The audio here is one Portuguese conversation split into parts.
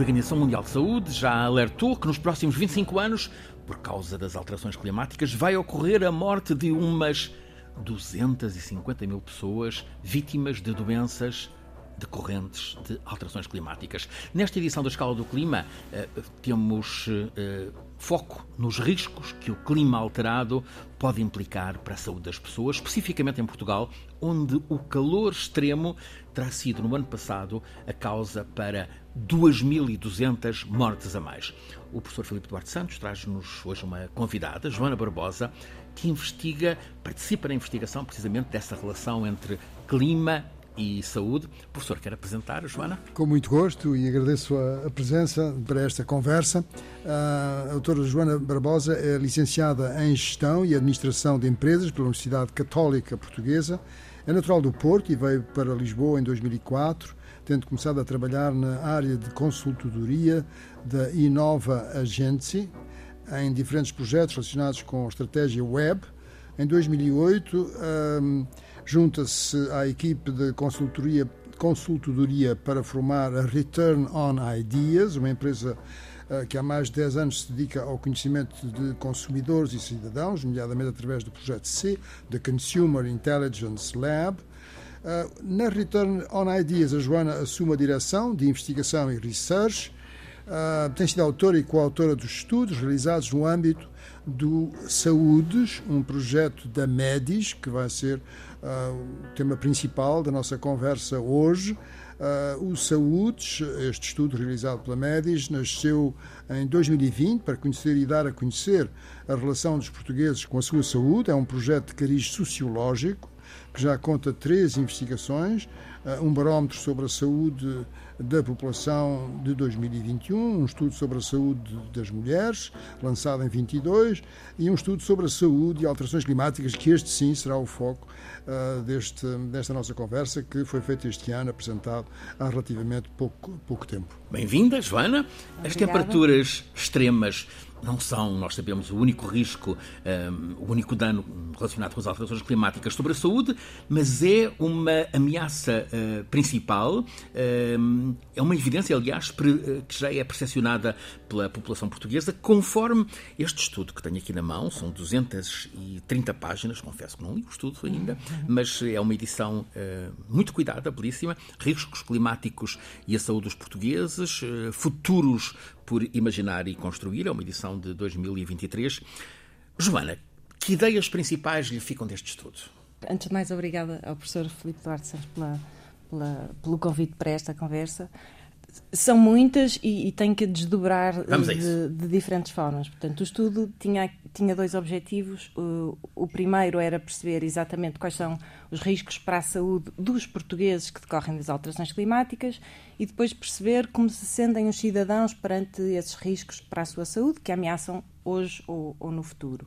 Organização Mundial de Saúde já alertou que nos próximos 25 anos, por causa das alterações climáticas, vai ocorrer a morte de umas 250 mil pessoas vítimas de doenças decorrentes de alterações climáticas. Nesta edição da Escala do Clima, eh, temos eh, foco nos riscos que o clima alterado pode implicar para a saúde das pessoas, especificamente em Portugal, onde o calor extremo terá sido, no ano passado, a causa para 2.200 mortes a mais. O professor Filipe Duarte Santos traz-nos hoje uma convidada, Joana Barbosa, que investiga, participa na investigação precisamente dessa relação entre clima e Saúde. Professor, quer apresentar, Joana? Com muito gosto e agradeço a, presença para esta conversa. A doutora Joana Barbosa é licenciada em Gestão e Administração de Empresas pela Universidade Católica Portuguesa. É natural do Porto e veio para Lisboa em 2004, tendo começado a trabalhar na área de consultoria da Inova Agency, em diferentes projetos relacionados com estratégia web. Em 2008, um, junta-se à equipe de consultoria, consultoria para formar a Return on Ideas, uma empresa uh, que há mais de 10 anos se dedica ao conhecimento de consumidores e cidadãos, nomeadamente através do projeto C, da Consumer Intelligence Lab. Uh, na Return on Ideas, a Joana assume a direção de investigação e research. Uh, tem sido autora e coautora dos estudos realizados no âmbito do Saúdes, um projeto da MEDIS, que vai ser uh, o tema principal da nossa conversa hoje. Uh, o Saúdes, este estudo realizado pela MEDIS, nasceu em 2020 para conhecer e dar a conhecer a relação dos portugueses com a sua saúde. É um projeto de cariz sociológico que já conta três investigações, uh, um barómetro sobre a saúde da população de 2021, um estudo sobre a saúde das mulheres, lançado em 22, e um estudo sobre a saúde e alterações climáticas, que este sim será o foco uh, deste, desta nossa conversa, que foi feito este ano, apresentado há relativamente pouco, pouco tempo. Bem-vinda, Joana. Obrigada. As temperaturas extremas não são, nós sabemos, o único risco, um, o único dano relacionado com as alterações climáticas sobre a saúde, mas é uma ameaça uh, principal, um, é uma evidência, aliás, que já é percepcionada pela população portuguesa, conforme este estudo que tenho aqui na mão, são 230 páginas, confesso que não li o estudo ainda, mas é uma edição uh, muito cuidada, belíssima, riscos climáticos e a saúde dos portugueses, uh, futuros por imaginar e construir, é uma edição de 2023. Joana, que ideias principais lhe ficam deste estudo? Antes de mais, obrigada ao professor Filipe Duarte Santos pela, pela, pelo convite para esta conversa. São muitas e, e tenho que desdobrar de, de, diferentes formas. Portanto, o estudo tinha, tinha dois objetivos. O, o, primeiro era perceber exatamente quais são os riscos para a saúde dos portugueses que decorrem das alterações climáticas e depois perceber como se sentem os cidadãos perante esses riscos para a sua saúde que ameaçam hoje ou, ou no futuro.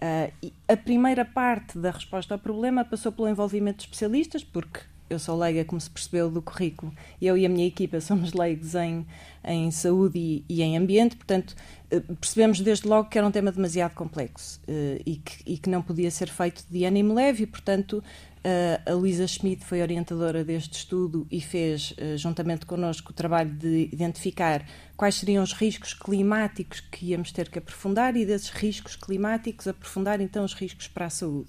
Uh, a primeira parte da resposta ao problema passou pelo envolvimento de especialistas, porque eu sou leiga, como se percebeu do currículo, eu e a minha equipa somos leigos em, em saúde e, e, em ambiente, portanto, eh, percebemos desde logo que era um tema demasiado complexo uh, e, que, e, que, não podia ser feito de ânimo leve, e, portanto, uh, a Luísa Schmidt foi orientadora deste estudo e fez, juntamente connosco, o trabalho de identificar quais seriam os riscos climáticos que íamos ter que aprofundar e desses riscos climáticos aprofundar então os riscos para a saúde.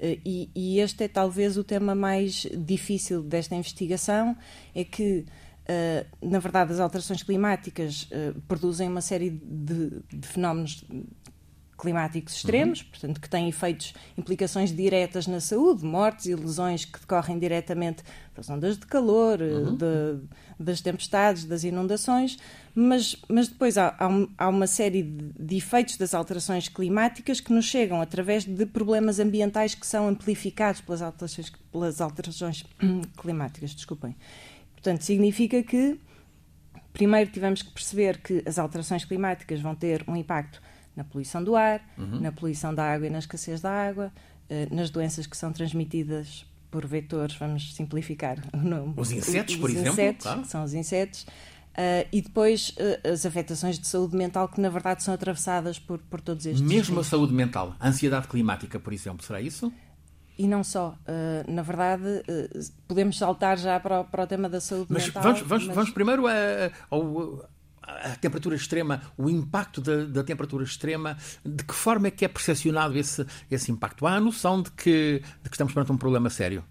Eh, e, e, este é talvez o tema mais difícil desta investigação, é que Uh, na verdade, as alterações climáticas uh, produzem uma série de, de fenómenos climáticos extremos, uhum. portanto, que têm efeitos, implicações diretas na saúde, mortes e lesões que decorrem diretamente das ondas de calor, uhum. de, das tempestades, das inundações, mas, mas depois há, há, uma série de, de, efeitos das alterações climáticas que nos chegam através de problemas ambientais que são amplificados pelas alterações, pelas alterações climáticas. Desculpem. Portanto, significa que primeiro tivemos que perceber que as alterações climáticas vão ter um impacto na poluição do ar, uhum. na poluição da água e na escassez da água, eh, nas doenças que são transmitidas por vetores, vamos simplificar o nome. Os insetos, os, por os exemplo? Insetos, claro. São os insetos. Uh, e depois uh, as afetações de saúde mental que na verdade são atravessadas por, por todos estes Mesmo a saúde mental, a ansiedade climática, por exemplo, será isso? e não só. Uh, na verdade, podemos saltar já para o, para o, tema da saúde mas mental. Vamos, vamos, mas... vamos primeiro a, ao, a temperatura extrema, o impacto da, da, temperatura extrema, de que forma é que é percepcionado esse, esse impacto? Há a noção de que, de que estamos perante um problema sério?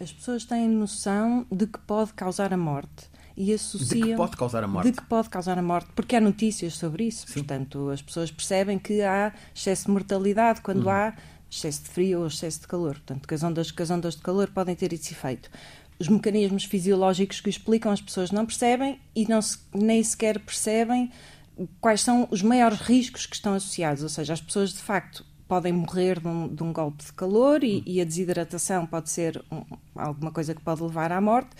As pessoas têm noção de que pode causar a morte e associam. De que pode causar a morte? De que pode causar a morte, porque há notícias sobre isso. Sim. Portanto, as pessoas percebem que há excesso de mortalidade quando uhum. há excesso de frio ou excesso de calor. Portanto, que as ondas, que as ondas de calor podem ter esse efeito. Os mecanismos fisiológicos que explicam as pessoas não percebem e não se, nem sequer percebem quais são os maiores riscos que estão associados. Ou seja, as pessoas de facto podem morrer de um, de um golpe de calor e, e, a desidratação pode ser um, alguma coisa que pode levar à morte,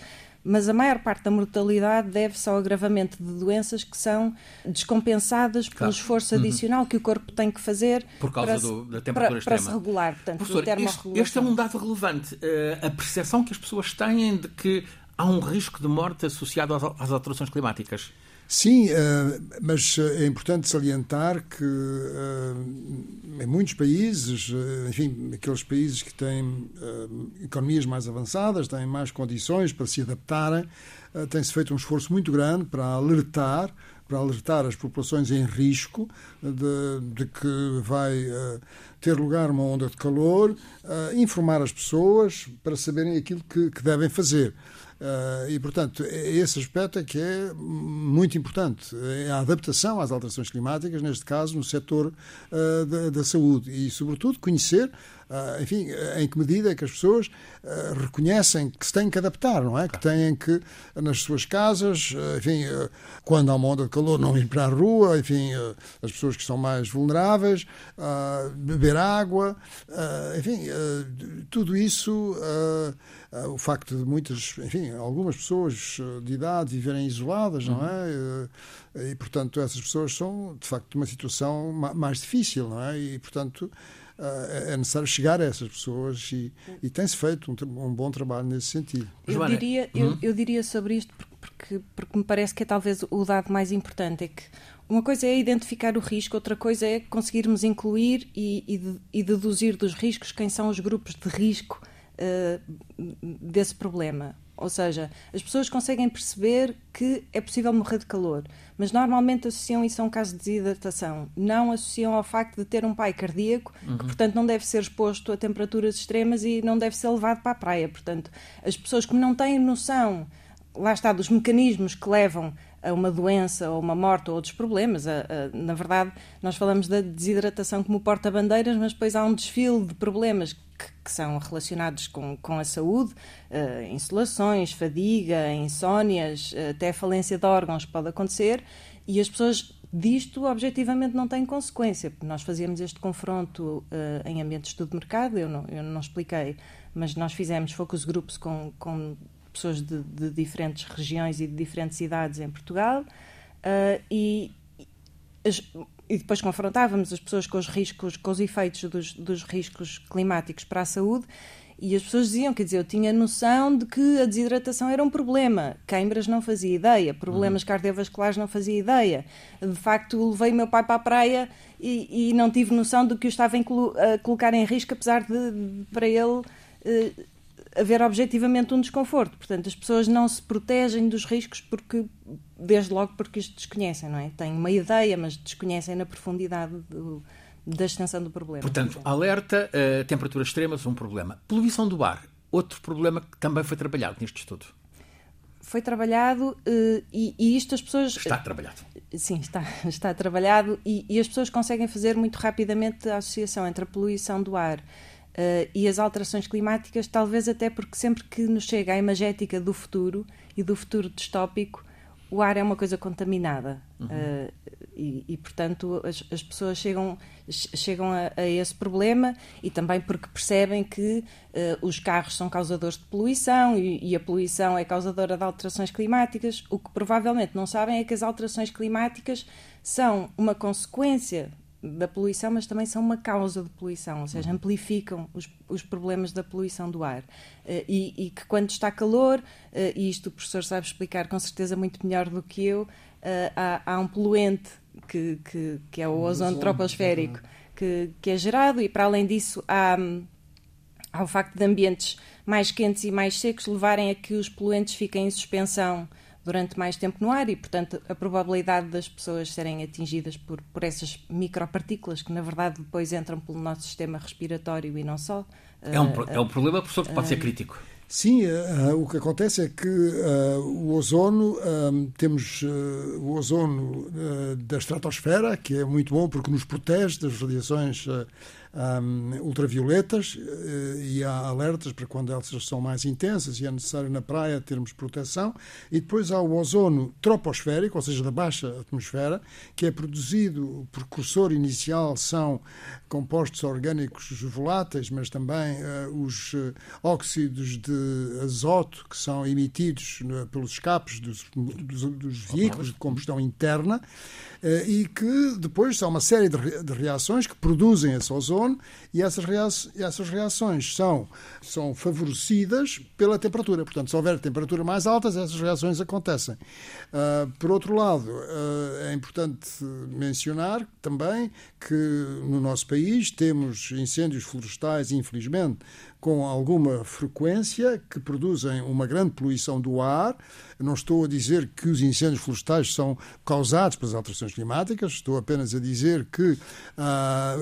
mas a maior parte da mortalidade deve-se ao agravamento de doenças que são descompensadas claro. pelo esforço uhum. adicional que o corpo tem que fazer por causa para, do, da temperatura para, extrema. Para se regular, portanto, Professor, este, este, é um dado relevante. Uh, a percepção que as pessoas têm de que há um risco de morte associado às, às alterações climáticas. Sim, eh, mas eh, é importante salientar que eh, em muitos países, enfim, aqueles países que têm economias mais avançadas, têm mais condições para se adaptarem, tem-se feito um esforço muito grande para alertar para alertar as populações em risco de, de que vai ter lugar uma onda de calor, informar as pessoas para saberem aquilo que, que devem fazer. Uh, e, portanto, é esse aspecto é que é muito importante. É a adaptação às alterações climáticas, neste caso, no setor uh, da, da, saúde. E, sobretudo, conhecer, uh, enfim, em que medida é que as pessoas reconhecem que se têm que adaptar, não é? Que têm que, nas suas casas, enfim, quando há uma onda de calor, não ir para a rua, enfim, as pessoas que são mais vulneráveis, beber água, enfim, tudo isso uh, o facto de muitas, enfim, algumas pessoas ah, de idade viverem isoladas, não é? Uh, e, portanto, essas pessoas são, de facto, numa situação mais difícil, não é? E, portanto, é necessário chegar a essas pessoas e, e tem-se feito um, um, bom trabalho nesse sentido. Eu diria, eu, hum? eu, diria sobre isto porque, porque me parece que é talvez o dado mais importante, é que uma coisa é identificar o risco, outra coisa é conseguirmos incluir e, e, e deduzir dos riscos quem são os grupos de risco uh, desse problema. Ou seja, as pessoas conseguem perceber que é possível morrer de calor, mas normalmente associam isso a um caso de desidratação. Não associam ao facto de ter um pai cardíaco, uhum. que portanto não deve ser exposto a temperaturas extremas e não deve ser levado para a praia. Portanto, as pessoas que não têm noção, lá está, dos mecanismos que levam a uma doença ou uma morte ou outros problemas. A, a, na verdade, nós falamos da desidratação como porta-bandeiras, mas depois há um desfile de problemas que, que são relacionados com, com a saúde, uh, insolações, fadiga, insónias, até falência de órgãos pode acontecer, e as pessoas disto objetivamente não têm consequência. Nós fazíamos este confronto uh, em ambiente de estudo de mercado, eu não, eu não expliquei, mas nós fizemos focus groups com, com pessoas de, de, diferentes regiões e de diferentes idades em Portugal uh, e, as, e depois confrontávamos as pessoas com os riscos, com os efeitos dos, dos riscos climáticos para a saúde e as pessoas diziam, quer dizer, eu tinha noção de que a desidratação era um problema. Queimbras não fazia ideia, problemas uhum. cardiovasculares não fazia ideia. De facto, levei meu pai para a praia e, e não tive noção de que o estava a colocar em risco, apesar de, para ele eh, haver objetivamente um desconforto. Portanto, as pessoas não se protegem dos riscos porque, desde logo, porque isto desconhecem, não é? Têm uma ideia, mas desconhecem na profundidade do, da extensão do problema. Portanto, alerta, uh, temperaturas extremas, um problema. Poluição do ar, outro problema que também foi trabalhado neste estudo. Foi trabalhado uh, e, e, isto as pessoas. Está trabalhado. Sim, está, está trabalhado e, e as pessoas conseguem fazer muito rapidamente a associação entre a poluição do ar Uh, e as alterações climáticas, talvez até porque sempre que nos chega a imagética do futuro e do futuro distópico, o ar é uma coisa contaminada. Uhum. Uh, e, e, portanto, as, as, pessoas chegam, chegam a, a, esse problema e também porque percebem que uh, os carros são causadores de poluição e, e, a poluição é causadora de alterações climáticas. O que provavelmente não sabem é que as alterações climáticas são uma consequência da poluição, mas também são uma causa de poluição, ou seja, amplificam os, os problemas da poluição do ar. Uh, e, e, que quando está calor, uh, e isto o professor sabe explicar com certeza muito melhor do que eu, uh, há, há, um poluente que, que, que é o ozono troposférico que, que é gerado, e para além disso há, ao facto de ambientes mais quentes e mais secos levarem a que os poluentes fiquem em suspensão durante mais tempo no ar e, portanto, a probabilidade das pessoas serem atingidas por, por essas micropartículas que, na verdade, depois entram pelo nosso sistema respiratório e não só. É um, é um problema, professor, que pode ser crítico. Sim, uh, o que acontece é que uh, o ozono, uh, temos o ozono da estratosfera, que é muito bom porque nos protege das radiações um, ultravioletas uh, e há alertas para quando elas são mais intensas e é necessário na praia termos proteção. E depois há o ozono troposférico, ou seja, da baixa atmosfera, que é produzido, o precursor inicial são compostos orgânicos voláteis, mas também uh, os uh, óxidos de azoto que são emitidos pelos escapes dos, dos, dos veículos de combustão interna e que depois há uma série de, de reações que produzem esse ozono e essas, reações, são, são favorecidas pela temperatura. Portanto, se houver temperaturas mais altas, essas reações acontecem. Uh, por outro lado, uh, é importante mencionar também que no nosso país temos incêndios florestais, infelizmente, com alguma frequência, que produzem uma grande poluição do ar. Não estou a dizer que os incêndios florestais são causados pelas alterações climáticas, estou apenas a dizer que ah,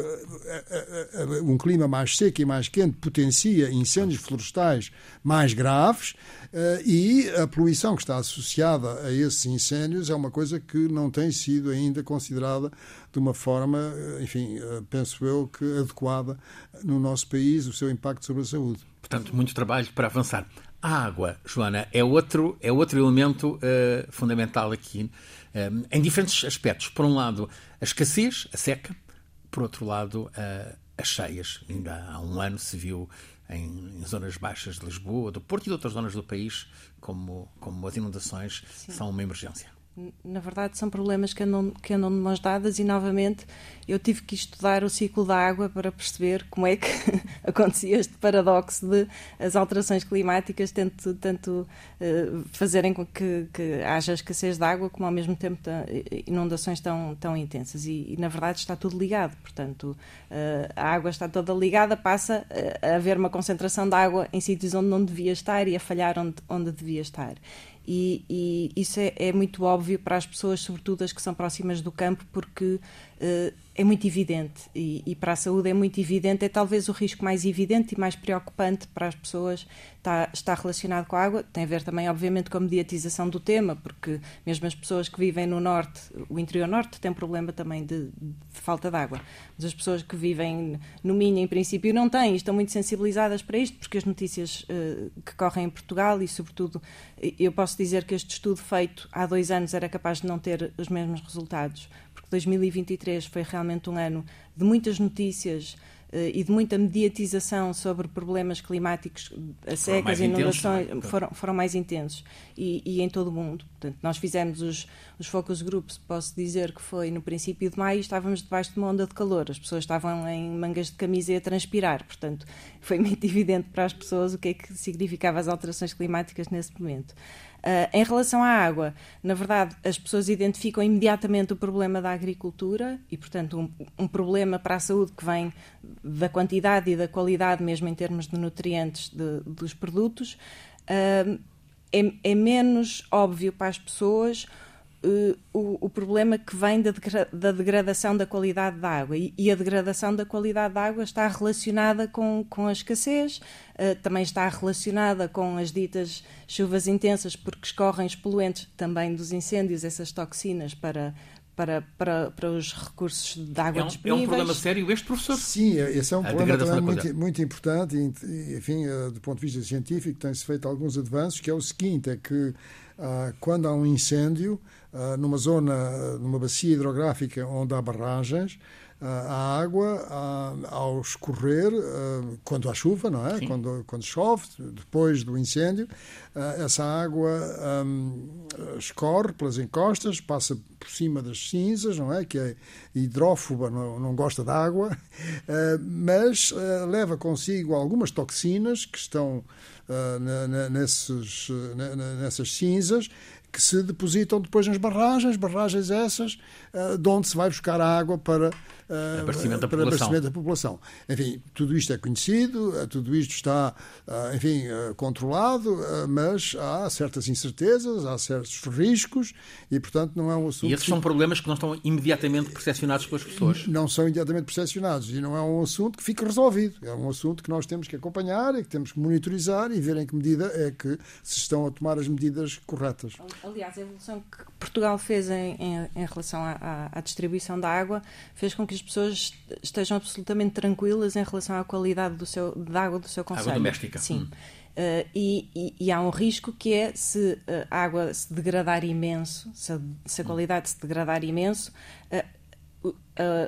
um clima mais seco e mais quente potencia incêndios florestais mais graves ah, e a poluição que está associada a esses incêndios é uma coisa que não tem sido ainda considerada de uma forma, enfim, ah, penso eu que adequada no nosso país, o seu impacto sobre a saúde. Portanto, muito trabalho para avançar. A água, Joana, é outro, é outro elemento uh, fundamental aqui, uh, em diferentes aspectos. Por um lado, a escassez, a seca. Por outro lado, uh, as cheias. Ainda há um ano se viu em, em, zonas baixas de Lisboa, do Porto e de outras zonas do país, como, como as inundações Sim. são uma emergência na verdade, são problemas que andam, que andam de mãos dadas e, novamente, eu tive que estudar o ciclo da água para perceber como é que acontecia este paradoxo de as alterações climáticas tanto, tanto uh, fazerem com que, que haja escassez de água como, ao mesmo tempo, inundações tão, tão intensas. E, e, na verdade, está tudo ligado. Portanto, uh, a água está toda ligada, passa a haver uma concentração de água em sítios onde não devia estar e a falhar onde, onde devia estar. E, e isso é, é, muito óbvio para as pessoas, sobretudo as que são próximas do campo, porque é muito evidente e, e, para a saúde é muito evidente, é talvez o risco mais evidente e mais preocupante para as pessoas está, está relacionado com a água. Tem a ver também, obviamente, com a mediatização do tema, porque mesmo as pessoas que vivem no norte, o interior norte, têm problema também de, de falta de água. Mas as pessoas que vivem no Minho, em princípio, não têm estão muito sensibilizadas para isto, porque as notícias uh, que correm em Portugal e, sobretudo, eu posso dizer que este estudo feito há dois anos era capaz de não ter os mesmos resultados, porque 2023 foi realmente um ano de muitas notícias uh, e de muita mediatização sobre problemas climáticos, as secas, inundações, intensos, é? foram, foram mais intensos e, e, em todo o mundo. Portanto, nós fizemos os, os focus groups, posso dizer que foi no princípio de maio, estávamos debaixo de uma onda de calor, as pessoas estavam em mangas de camisa a transpirar, portanto, foi muito evidente para as pessoas o que é que significava as alterações climáticas nesse momento. Uh, em relação à água, na verdade, as pessoas identificam imediatamente o problema da agricultura e, portanto, um, um, problema para a saúde que vem da quantidade e da qualidade, mesmo em termos de nutrientes de, dos produtos. Uh, é, é menos óbvio para as pessoas uh, o, o, problema que vem da, da, degradação da qualidade da água. E, e, a degradação da qualidade da água está relacionada com, com a escassez, uh, também está relacionada com as ditas chuvas intensas, porque escorrem os poluentes também dos incêndios, essas toxinas para para, para, para os recursos de água é um, disponíveis. É um problema sério este, professor? Sim, esse é um a problema também muito, muito importante e, enfim, eh, do ponto de vista científico tem-se feito alguns avanços, que é o seguinte, é que ah, quando há um incêndio numa zona, numa bacia hidrográfica onde há barragens, a água ao escorrer, quando há chuva, não é? Quando, quando chove, depois do incêndio, essa água escorre pelas encostas, passa por cima das cinzas, não é? Que é hidrófoba, não, não gosta de água, mas leva consigo algumas toxinas que estão nesses, nessas cinzas que se depositam depois nas barragens, barragens essas, de onde se vai buscar a água para uh, abastecimento da para abastecimento da população. Enfim, tudo isto é conhecido, uh, tudo isto está, uh, enfim, controlado, mas há certas incertezas, há certos riscos e, portanto, não é um assunto. E esses são problemas que não estão imediatamente percepcionados pelas pessoas. Não são imediatamente percepcionados e não é um assunto que fica resolvido. É um assunto que nós temos que acompanhar e que temos que monitorizar e ver em que medida é que se estão a tomar as medidas corretas. Aliás, a evolução que Portugal fez em, em, em relação à, à distribuição da água fez com que as pessoas estejam absolutamente tranquilas em relação à qualidade do seu, da água do seu conselho. Água doméstica. Sim. Hum. Uh, e, e, e, há um risco que é se uh, a água se degradar imenso, se a, se a hum. qualidade se degradar imenso, uh,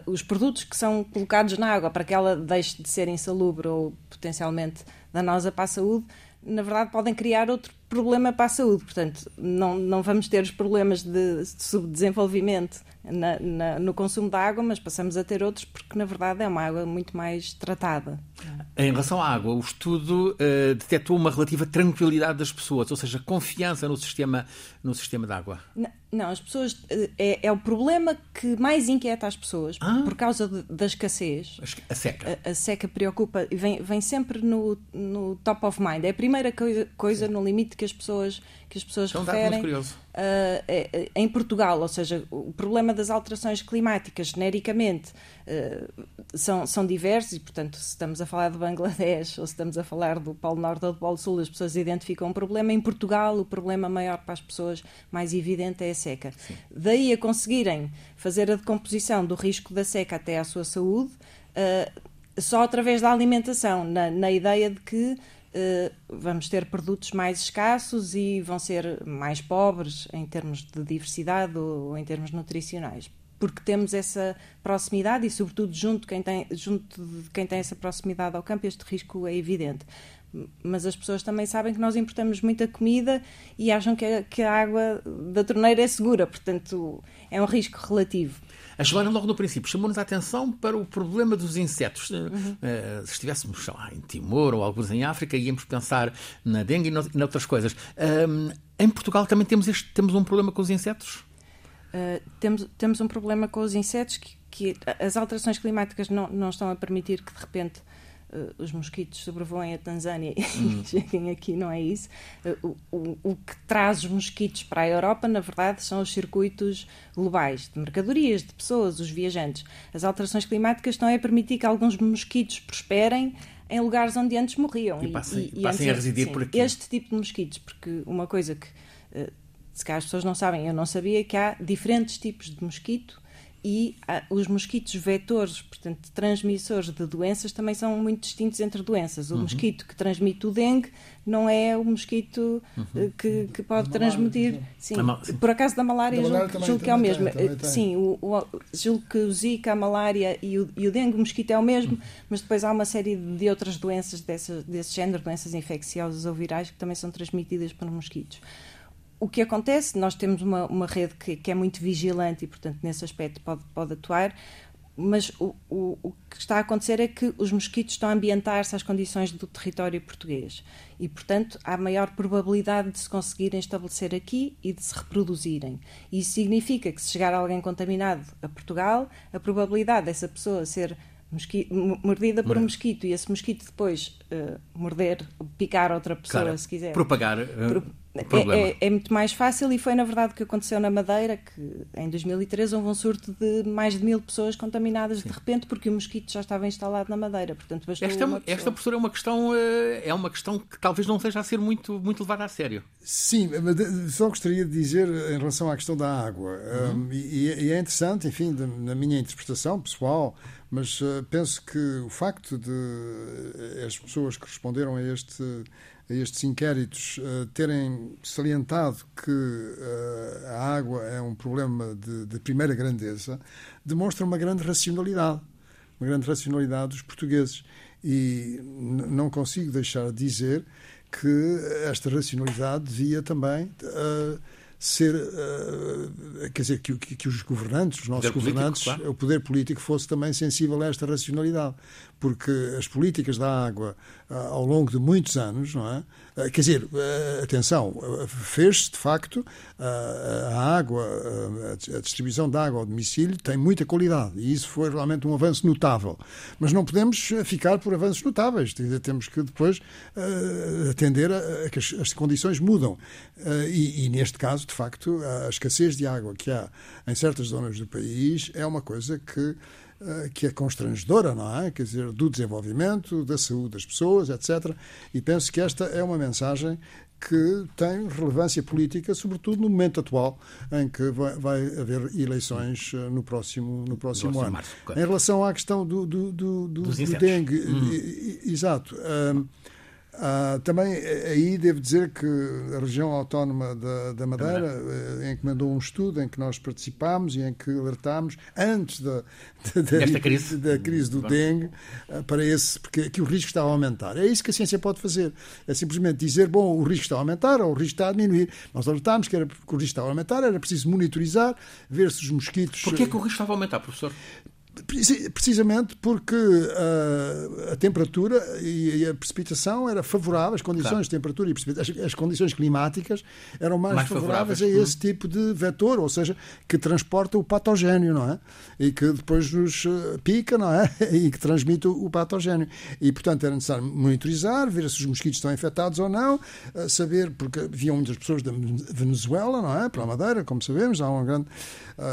os produtos que são colocados na água para que ela deixe de ser insalubre ou potencialmente danosa para a saúde, na verdade podem criar outro problema para a saúde. Portanto, não, não vamos ter os problemas de subdesenvolvimento na, na, no consumo de água, mas passamos a ter outros porque, na verdade, é uma água muito mais tratada. Em relação à água, o estudo uh, detectou uma relativa tranquilidade das pessoas, ou seja, confiança no sistema, no sistema de água. Não, não as pessoas. É, é, o problema que mais inquieta as pessoas, ah? por causa de, da escassez. A seca. A, a, seca preocupa e vem, vem sempre no, no top of mind. É a primeira coisa, coisa no limite que as pessoas, que as pessoas é um referem. Uh, em Portugal, ou seja, o problema das alterações climáticas, genericamente, uh, são, são diversos e, portanto, se estamos a falar de Bangladesh ou se estamos a falar do Polo Norte ou do Polo Sul, as pessoas identificam um problema. Em Portugal, o problema maior para as pessoas, mais evidente, é a seca. Sim. Daí a conseguirem fazer a decomposição do risco da seca até à sua saúde, uh, só através da alimentação, na, na ideia de que vamos ter produtos mais escassos e vão ser mais pobres em termos de diversidade ou, ou em termos nutricionais porque temos essa proximidade e, sobretudo, junto, quem tem, junto de quem tem essa proximidade ao campo, este risco é evidente mas as pessoas também sabem que nós importamos muita comida e acham que a, que a água da torneira é segura, portanto é um risco relativo. A Joana, logo no princípio, chamou-nos a atenção para o problema dos insetos. Uhum. Uh, se estivéssemos lá, em Timor ou alguns em África, íamos pensar na dengue e noutras coisas. Uh, em Portugal também temos, este, temos um problema com os insetos? Uh, temos, temos um problema com os insetos que, que as alterações climáticas não, não estão a permitir que, de repente, uh, os mosquitos sobrevoem a Tanzânia uhum. e cheguem aqui, não é isso. Uh, o, o, o, que traz os mosquitos para a Europa, na verdade, são os circuitos globais de mercadorias, de pessoas, os viajantes. As alterações climáticas estão a permitir que alguns mosquitos prosperem em lugares onde antes morriam. E passem, e, e passem antes, a residir sim, por aqui. Este tipo de mosquitos, porque uma coisa que. Uh, se calhar as pessoas não sabem, eu não sabia que há diferentes tipos de mosquito e ah, os mosquitos vetores, portanto, transmissores de doenças, também são muito distintos entre doenças. O uhum. mosquito que transmite o dengue não é o mosquito uhum. Eh, que, que pode transmitir. Sim, sim. Por acaso da malária, da julgo, julgo que é o mesmo. Tem, sim, o, o, julgo que o Zika, a malária e o, e o dengue, o mosquito é o mesmo, uhum. mas depois há uma série de outras doenças desse, desse género, doenças infecciosas ou virais, que também são transmitidas por mosquitos o que acontece, nós temos uma, uma rede que, que, é muito vigilante e, portanto, nesse aspecto pode, pode atuar, mas o, o, o, que está a acontecer é que os mosquitos estão a ambientar-se às condições do território português e, portanto, há maior probabilidade de se conseguirem estabelecer aqui e de se reproduzirem. Isso significa que, se chegar alguém contaminado a Portugal, a probabilidade dessa pessoa ser mordida por um mosquito e esse mosquito depois uh, morder, picar outra pessoa, se quiser. Propagar. Uh, Pro é, é, é, muito mais fácil e foi na verdade o que aconteceu na Madeira, que em 2013 houve um surto de mais de mil pessoas contaminadas Sim. de repente porque o mosquito já estava instalado na Madeira. Portanto, esta, é esta professora é uma questão eh, é uma questão que talvez não seja a ser muito muito levada a sério. Sim, mas só gostaria de dizer em relação à questão da água uhum. um, e, e, é interessante, enfim, na minha interpretação pessoal, mas uh, penso que o facto de as pessoas que responderam a este a estes inquéritos uh, terem salientado que uh, a água é um problema de, de primeira grandeza, demonstra uma grande racionalidade, uma grande racionalidade dos portugueses. E não consigo deixar de dizer que esta racionalidade devia também uh, ser quer dizer, que, que, que os governantes, os nossos governantes, político, claro. o poder político fosse também sensível a esta racionalidade, porque as políticas da água ah, ao longo de muitos anos, não é? Ah, quer dizer, ah, atenção, fez-se de facto a água, a distribuição de água ao domicílio tem muita qualidade e isso foi realmente um avanço notável. Mas não podemos ficar por avanços notáveis, temos que depois atender a que as condições mudam. E, e neste caso, de facto, a escassez de água que há em certas zonas do país é uma coisa que que é constrangedora, não é? Quer dizer, do desenvolvimento, da saúde das pessoas, etc. E penso que esta é uma mensagem que tem relevância política, sobretudo no momento atual, em que vai, vai haver eleições eh, no próximo, no próximo ano. Março, claro. Em relação à questão do, do, do, do, do dengue, hum. exato. Um, ah, também eh, aí devo dizer que a região autónoma da, da Madeira eh, encomendou um estudo em que nós participámos e em que alertámos antes da, da, da crise. da crise do dengue uh, para esse, porque que o risco está a aumentar. É isso que a ciência pode fazer. É simplesmente dizer, bom, o risco está a aumentar ou o risco está a diminuir. Nós alertámos que, era, que o risco está a aumentar, era preciso monitorizar, ver se os mosquitos. Porquê é que o risco estava a aumentar, professor? Precisamente porque uh, a temperatura e a precipitação era favorável, as condições claro. de temperatura e precipitação, as, as, condições climáticas eram mais, mais favoráveis, favoráveis, a esse tipo de vetor, ou seja, que transporta o patogénio, não é? E que depois nos ah, pica, não é? E que transmite o, patogénio. E, portanto, era necessário monitorizar, ver se os mosquitos estão infectados ou não, uh, saber, porque haviam muitas pessoas da Venezuela, não é? Para a Madeira, como sabemos, há uma grande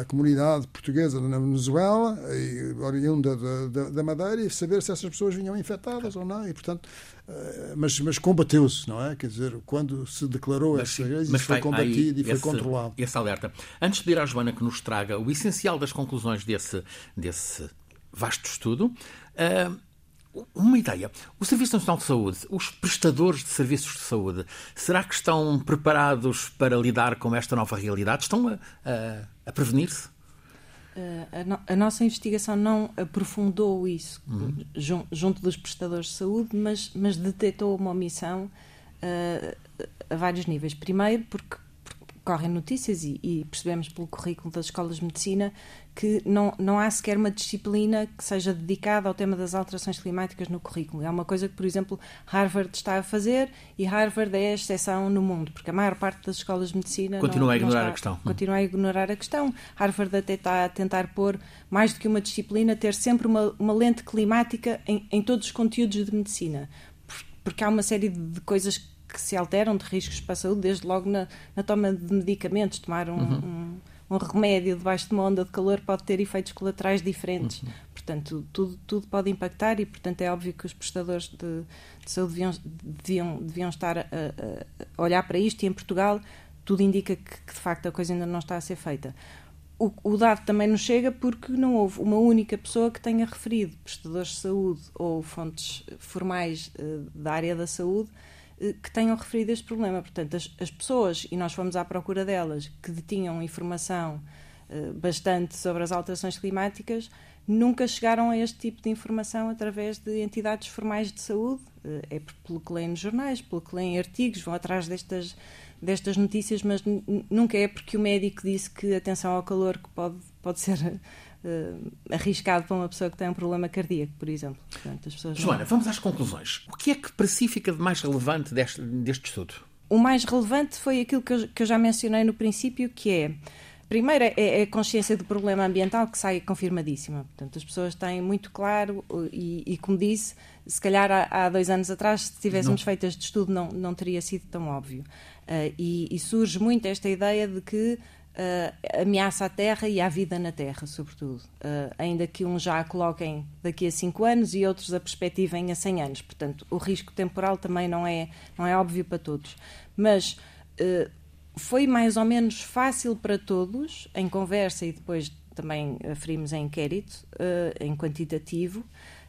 comunidade portuguesa na Venezuela, e oriunda da, da, Madeira e saber se essas pessoas vinham infectadas ou não. E, portanto, eh, mas, mas combateu-se, não é? Quer dizer, quando se declarou essa crise, isso foi combatido e foi controlado. Esse alerta. Antes de ir à Joana que nos traga o essencial das conclusões desse, desse vasto estudo, uh, uma ideia. O Serviço Nacional de Saúde, os prestadores de serviços de saúde, será que estão preparados para lidar com esta nova realidade? Estão a, a, a prevenir-se? A, no, a, nossa investigação não aprofundou isso uhum. junto dos prestadores de saúde, mas, mas detectou uma omissão uh, a vários níveis. Primeiro, porque correm notícias e, e, percebemos pelo currículo das escolas de medicina que não, não há sequer uma disciplina que seja dedicada ao tema das alterações climáticas no currículo. É uma coisa que, por exemplo, Harvard está a fazer e Harvard é a exceção no mundo, porque a maior parte das escolas de medicina continua não, a ignorar está, a questão. Continua a ignorar a questão. Harvard até está a tentar pôr mais do que uma disciplina, ter sempre uma, uma lente climática em, em todos os conteúdos de medicina, porque há uma série de coisas que se alteram de riscos para a saúde, desde logo na, na toma de medicamentos, tomar um, uhum. um, um, remédio debaixo de uma onda de calor pode ter efeitos colaterais diferentes. Uhum. Portanto, tudo, tudo pode impactar e, portanto, é óbvio que os prestadores de, de saúde deviam, deviam, deviam estar a, a, olhar para isto e em Portugal tudo indica que, que, de facto a coisa ainda não está a ser feita. O, o, dado também nos chega porque não houve uma única pessoa que tenha referido prestadores de saúde ou fontes formais uh, da área da saúde que tenham referido este problema. Portanto, as, as, pessoas, e nós fomos à procura delas, que detinham informação uh, bastante sobre as alterações climáticas, nunca chegaram a este tipo de informação através de entidades formais de saúde. Uh, é pelo que leem nos jornais, pelo que leem artigos, vão atrás destas, destas notícias, mas nunca é porque o médico disse que atenção ao calor que pode, pode ser uh, arriscado para uma pessoa que tem um problema cardíaco, por exemplo. Portanto, Joana, não... vamos às conclusões. O que é que para si fica de mais relevante deste, deste estudo? O mais relevante foi aquilo que eu, que eu já mencionei no princípio, que é Primeiro é, é a consciência do problema ambiental que sai confirmadíssima. Portanto, as pessoas têm muito claro e, e como disse, se calhar há, há, dois anos atrás, se tivéssemos não. feito este estudo, não, não teria sido tão óbvio. Uh, e, e, surge muito esta ideia de que uh, ameaça à Terra e à vida na Terra, sobretudo. Uh, ainda que uns já a coloquem daqui a 5 anos e outros a perspectivem a 100 anos. Portanto, o risco temporal também não é, não é óbvio para todos. Mas uh, foi mais ou menos fácil para todos, em conversa e depois também aferimos em inquérito, em quantitativo,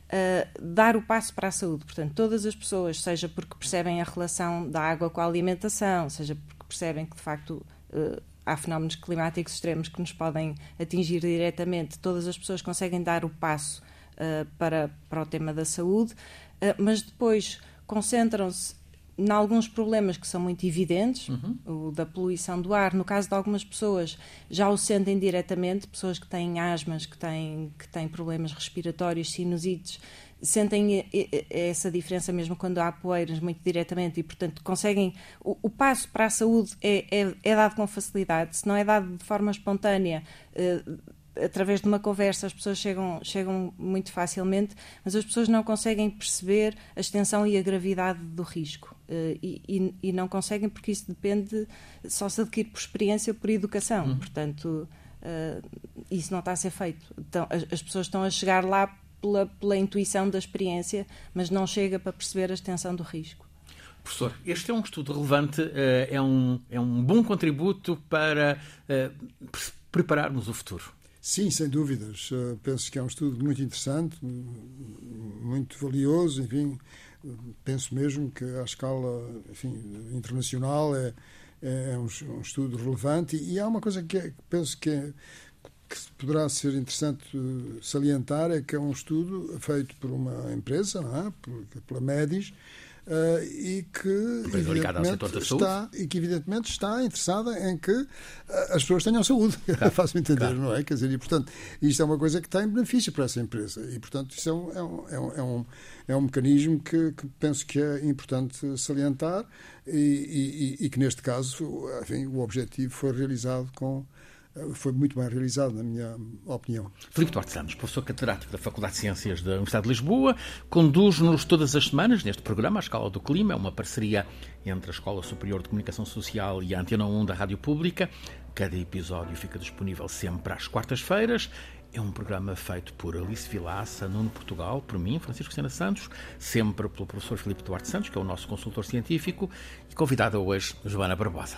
Uh, dar o passo para a saúde. Portanto, todas as pessoas, seja porque percebem a relação da água com a alimentação, seja porque percebem que de facto uh, há fenómenos climáticos extremos que nos podem atingir diretamente, todas as pessoas conseguem dar o passo uh, para, para o tema da saúde, uh, mas depois concentram-se em alguns problemas que são muito evidentes, uhum. o da poluição do ar, no caso de algumas pessoas já o sentem diretamente, pessoas que têm asmas, que têm, que têm problemas respiratórios, sinusites, sentem essa diferença mesmo quando há poeiras muito diretamente e, portanto, conseguem. O, o passo para a saúde é, é, é, dado com facilidade, se não é dado de forma espontânea. Uh, através de uma conversa as pessoas chegam, chegam muito facilmente, mas as pessoas não conseguem perceber a extensão e a gravidade do risco. Uh, e, e, e, não conseguem porque isso depende, só se adquire por experiência ou por educação. Uhum. Portanto, uh, isso não está a ser feito. Então, as, as pessoas estão a chegar lá pela, pela intuição da experiência, mas não chega para perceber a extensão do risco. Professor, este é um estudo relevante, eh, é um, é um bom contributo para uh, prepararmos o futuro. Sim, sem dúvidas. Uh, penso que é um estudo muito interessante, muito valioso, enfim, penso mesmo que à escala enfim, internacional é, é um, um, estudo relevante e, e há uma coisa que, é, que penso que é que poderá ser interessante eh, salientar é que é um estudo feito por uma empresa, não é? pela Medis, Uh, e que evidentemente está e que evidentemente está interessada em que uh, as pessoas tenham saúde claro. faz-me entender claro. não é quer dizer e portanto isto é uma coisa que tem benefício para essa empresa e portanto isso é um é um, é um, é um, é um mecanismo que, que, penso que é importante salientar e, e, e que neste caso enfim, o objetivo foi realizado com foi muito bem realizado, na minha opinião. Filipe Duarte Santos, professor catedrático da Faculdade de Ciências da Universidade de Lisboa, conduz-nos todas as semanas neste programa, A Escala do Clima, é uma parceria entre a Escola Superior de Comunicação Social e a Antena 1 da Rádio Pública. Cada episódio fica disponível sempre às quartas-feiras. É um programa feito por Alice Vilaça, Nuno Portugal, por mim, Francisco Sena Santos, sempre pelo professor Filipe Duarte Santos, que é o nosso consultor científico, e convidada hoje, Joana Barbosa.